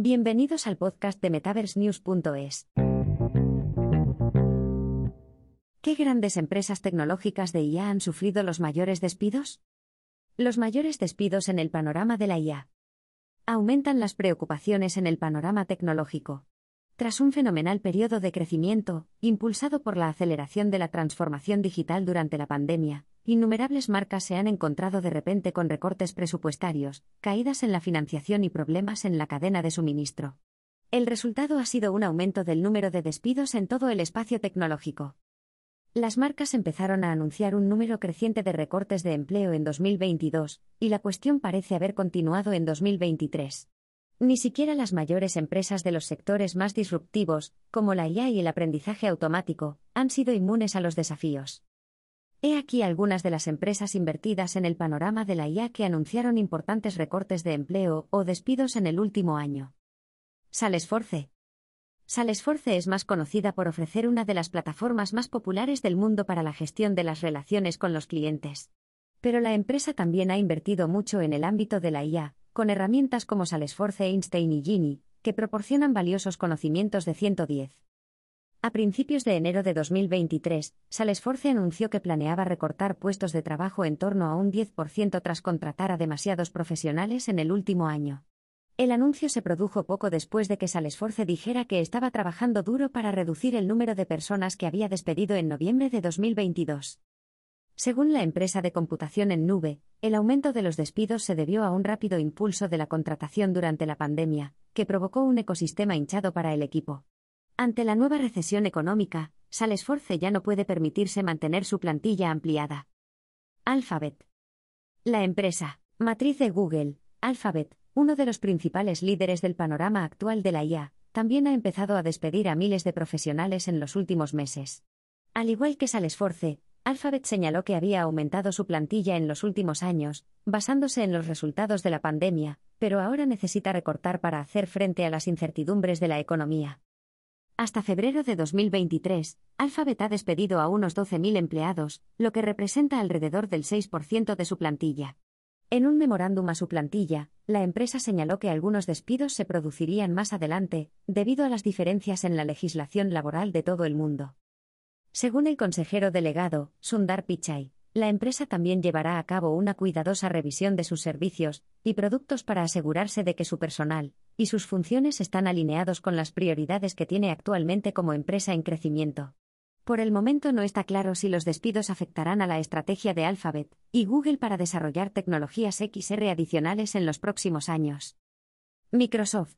Bienvenidos al podcast de MetaverseNews.es. ¿Qué grandes empresas tecnológicas de IA han sufrido los mayores despidos? Los mayores despidos en el panorama de la IA. Aumentan las preocupaciones en el panorama tecnológico. Tras un fenomenal periodo de crecimiento, impulsado por la aceleración de la transformación digital durante la pandemia, innumerables marcas se han encontrado de repente con recortes presupuestarios, caídas en la financiación y problemas en la cadena de suministro. El resultado ha sido un aumento del número de despidos en todo el espacio tecnológico. Las marcas empezaron a anunciar un número creciente de recortes de empleo en 2022, y la cuestión parece haber continuado en 2023. Ni siquiera las mayores empresas de los sectores más disruptivos, como la IA y el aprendizaje automático, han sido inmunes a los desafíos. He aquí algunas de las empresas invertidas en el panorama de la IA que anunciaron importantes recortes de empleo o despidos en el último año. Salesforce. Salesforce es más conocida por ofrecer una de las plataformas más populares del mundo para la gestión de las relaciones con los clientes. Pero la empresa también ha invertido mucho en el ámbito de la IA, con herramientas como Salesforce Einstein y Gini, que proporcionan valiosos conocimientos de 110. A principios de enero de 2023, Salesforce anunció que planeaba recortar puestos de trabajo en torno a un 10% tras contratar a demasiados profesionales en el último año. El anuncio se produjo poco después de que Salesforce dijera que estaba trabajando duro para reducir el número de personas que había despedido en noviembre de 2022. Según la empresa de computación en nube, el aumento de los despidos se debió a un rápido impulso de la contratación durante la pandemia, que provocó un ecosistema hinchado para el equipo. Ante la nueva recesión económica, Salesforce ya no puede permitirse mantener su plantilla ampliada. Alphabet. La empresa, matriz de Google, Alphabet, uno de los principales líderes del panorama actual de la IA, también ha empezado a despedir a miles de profesionales en los últimos meses. Al igual que Salesforce, Alphabet señaló que había aumentado su plantilla en los últimos años, basándose en los resultados de la pandemia, pero ahora necesita recortar para hacer frente a las incertidumbres de la economía. Hasta febrero de 2023, Alphabet ha despedido a unos 12.000 empleados, lo que representa alrededor del 6% de su plantilla. En un memorándum a su plantilla, la empresa señaló que algunos despidos se producirían más adelante, debido a las diferencias en la legislación laboral de todo el mundo. Según el consejero delegado, Sundar Pichai, la empresa también llevará a cabo una cuidadosa revisión de sus servicios y productos para asegurarse de que su personal y sus funciones están alineados con las prioridades que tiene actualmente como empresa en crecimiento. Por el momento no está claro si los despidos afectarán a la estrategia de Alphabet y Google para desarrollar tecnologías XR adicionales en los próximos años. Microsoft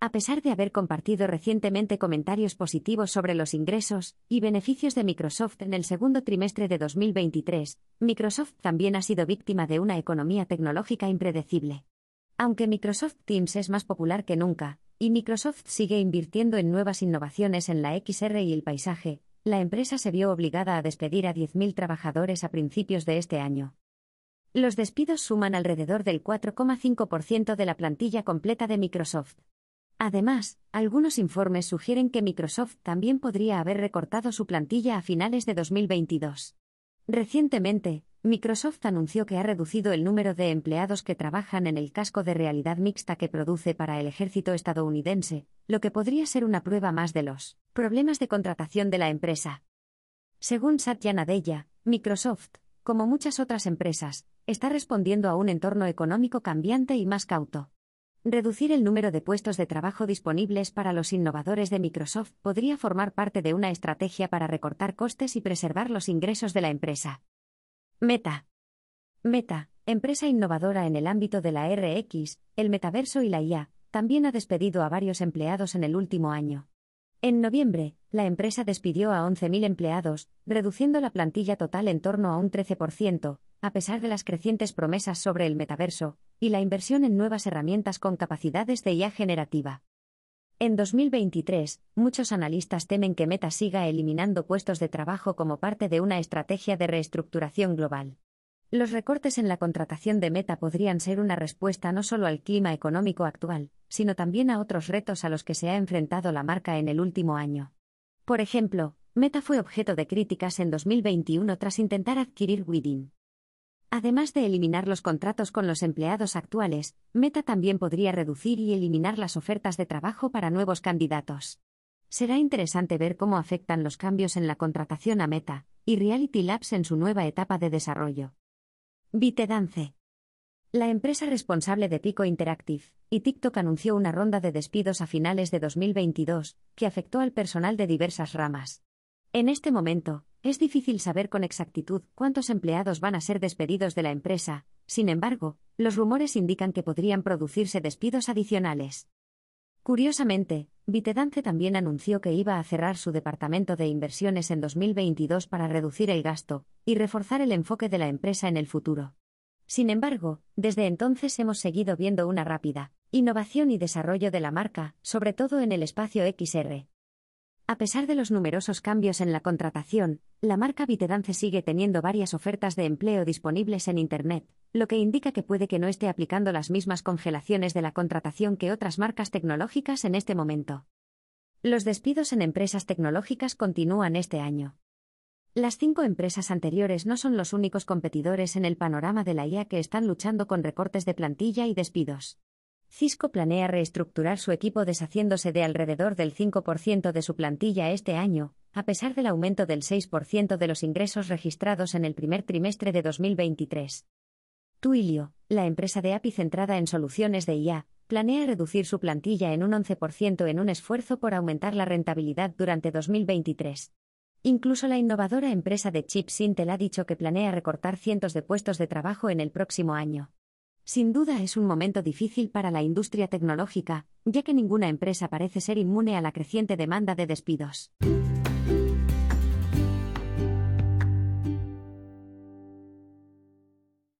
a pesar de haber compartido recientemente comentarios positivos sobre los ingresos y beneficios de Microsoft en el segundo trimestre de 2023, Microsoft también ha sido víctima de una economía tecnológica impredecible. Aunque Microsoft Teams es más popular que nunca, y Microsoft sigue invirtiendo en nuevas innovaciones en la XR y el paisaje, la empresa se vio obligada a despedir a 10.000 trabajadores a principios de este año. Los despidos suman alrededor del 4,5% de la plantilla completa de Microsoft. Además, algunos informes sugieren que Microsoft también podría haber recortado su plantilla a finales de 2022. Recientemente, Microsoft anunció que ha reducido el número de empleados que trabajan en el casco de realidad mixta que produce para el ejército estadounidense, lo que podría ser una prueba más de los problemas de contratación de la empresa. Según Satya Nadella, Microsoft, como muchas otras empresas, está respondiendo a un entorno económico cambiante y más cauto. Reducir el número de puestos de trabajo disponibles para los innovadores de Microsoft podría formar parte de una estrategia para recortar costes y preservar los ingresos de la empresa. Meta. Meta, empresa innovadora en el ámbito de la RX, el metaverso y la IA, también ha despedido a varios empleados en el último año. En noviembre, la empresa despidió a 11.000 empleados, reduciendo la plantilla total en torno a un 13%, a pesar de las crecientes promesas sobre el metaverso, y la inversión en nuevas herramientas con capacidades de IA generativa. En 2023, muchos analistas temen que Meta siga eliminando puestos de trabajo como parte de una estrategia de reestructuración global. Los recortes en la contratación de Meta podrían ser una respuesta no solo al clima económico actual, sino también a otros retos a los que se ha enfrentado la marca en el último año. Por ejemplo, Meta fue objeto de críticas en 2021 tras intentar adquirir Widin. Además de eliminar los contratos con los empleados actuales, Meta también podría reducir y eliminar las ofertas de trabajo para nuevos candidatos. Será interesante ver cómo afectan los cambios en la contratación a Meta y Reality Labs en su nueva etapa de desarrollo. ByteDance. La empresa responsable de Pico Interactive y TikTok anunció una ronda de despidos a finales de 2022, que afectó al personal de diversas ramas. En este momento, es difícil saber con exactitud cuántos empleados van a ser despedidos de la empresa, sin embargo, los rumores indican que podrían producirse despidos adicionales. Curiosamente, Vitedance también anunció que iba a cerrar su departamento de inversiones en 2022 para reducir el gasto y reforzar el enfoque de la empresa en el futuro. Sin embargo, desde entonces hemos seguido viendo una rápida innovación y desarrollo de la marca, sobre todo en el espacio XR. A pesar de los numerosos cambios en la contratación, la marca Vitedance sigue teniendo varias ofertas de empleo disponibles en Internet, lo que indica que puede que no esté aplicando las mismas congelaciones de la contratación que otras marcas tecnológicas en este momento. Los despidos en empresas tecnológicas continúan este año. Las cinco empresas anteriores no son los únicos competidores en el panorama de la IA que están luchando con recortes de plantilla y despidos. Cisco planea reestructurar su equipo deshaciéndose de alrededor del 5% de su plantilla este año, a pesar del aumento del 6% de los ingresos registrados en el primer trimestre de 2023. Twilio, la empresa de API centrada en soluciones de IA, planea reducir su plantilla en un 11% en un esfuerzo por aumentar la rentabilidad durante 2023. Incluso la innovadora empresa de chips Intel ha dicho que planea recortar cientos de puestos de trabajo en el próximo año. Sin duda es un momento difícil para la industria tecnológica, ya que ninguna empresa parece ser inmune a la creciente demanda de despidos.